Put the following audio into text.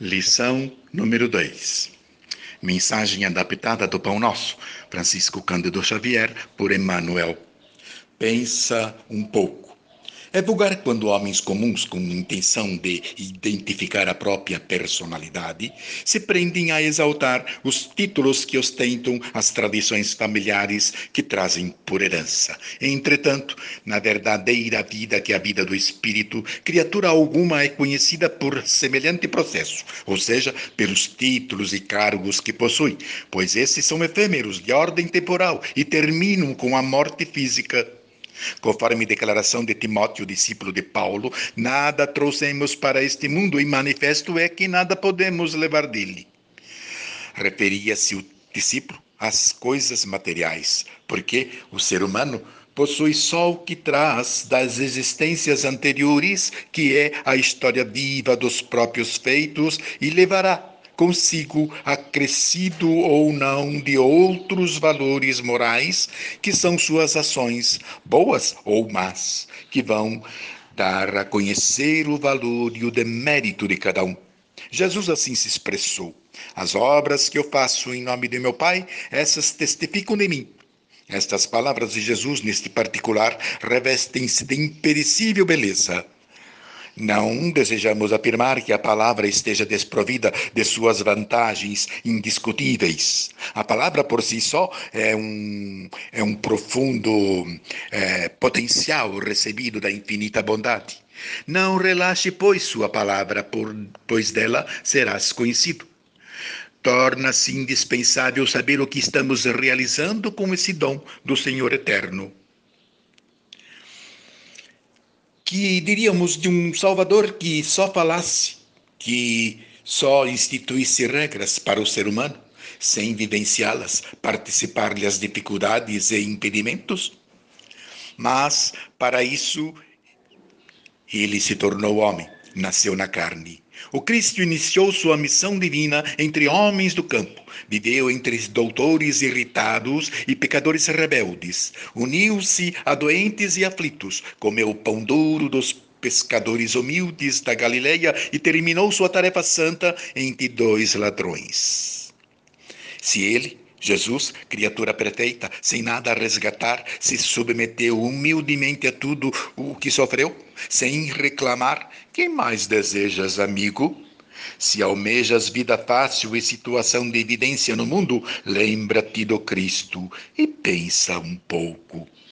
Lição número 2. Mensagem adaptada do Pão Nosso, Francisco Cândido Xavier, por Emmanuel. Pensa um pouco. É vulgar quando homens comuns, com intenção de identificar a própria personalidade, se prendem a exaltar os títulos que ostentam as tradições familiares que trazem por herança. Entretanto, na verdadeira vida, que é a vida do espírito, criatura alguma é conhecida por semelhante processo, ou seja, pelos títulos e cargos que possui, pois esses são efêmeros, de ordem temporal e terminam com a morte física Conforme declaração de Timóteo, discípulo de Paulo, nada trouxemos para este mundo e manifesto é que nada podemos levar dele. Referia-se o discípulo às coisas materiais, porque o ser humano possui só o que traz das existências anteriores, que é a história viva dos próprios feitos, e levará consigo acrescido ou não de outros valores morais, que são suas ações, boas ou más, que vão dar a conhecer o valor e o demérito de cada um. Jesus assim se expressou: As obras que eu faço em nome de meu Pai, essas testificam de mim. Estas palavras de Jesus, neste particular, revestem-se de imperecível beleza não desejamos afirmar que a palavra esteja desprovida de suas vantagens indiscutíveis. A palavra por si só é um, é um profundo é, potencial recebido da infinita bondade. Não relaxe, pois, sua palavra, por, pois dela serás conhecido. Torna-se indispensável saber o que estamos realizando com esse dom do Senhor Eterno. Que diríamos de um Salvador que só falasse, que só instituísse regras para o ser humano, sem vivenciá-las, participar-lhe as dificuldades e impedimentos? Mas, para isso, ele se tornou homem, nasceu na carne o Cristo iniciou sua missão divina entre homens do campo, viveu entre doutores irritados e pecadores rebeldes, uniu-se a doentes e aflitos, comeu o pão duro dos pescadores humildes da Galileia e terminou sua tarefa santa entre dois ladrões. Se ele, Jesus, criatura perfeita, sem nada a resgatar, se submeteu humildemente a tudo o que sofreu, sem reclamar. Quem mais desejas, amigo? Se almejas vida fácil e situação de evidência no mundo, lembra-te do Cristo e pensa um pouco.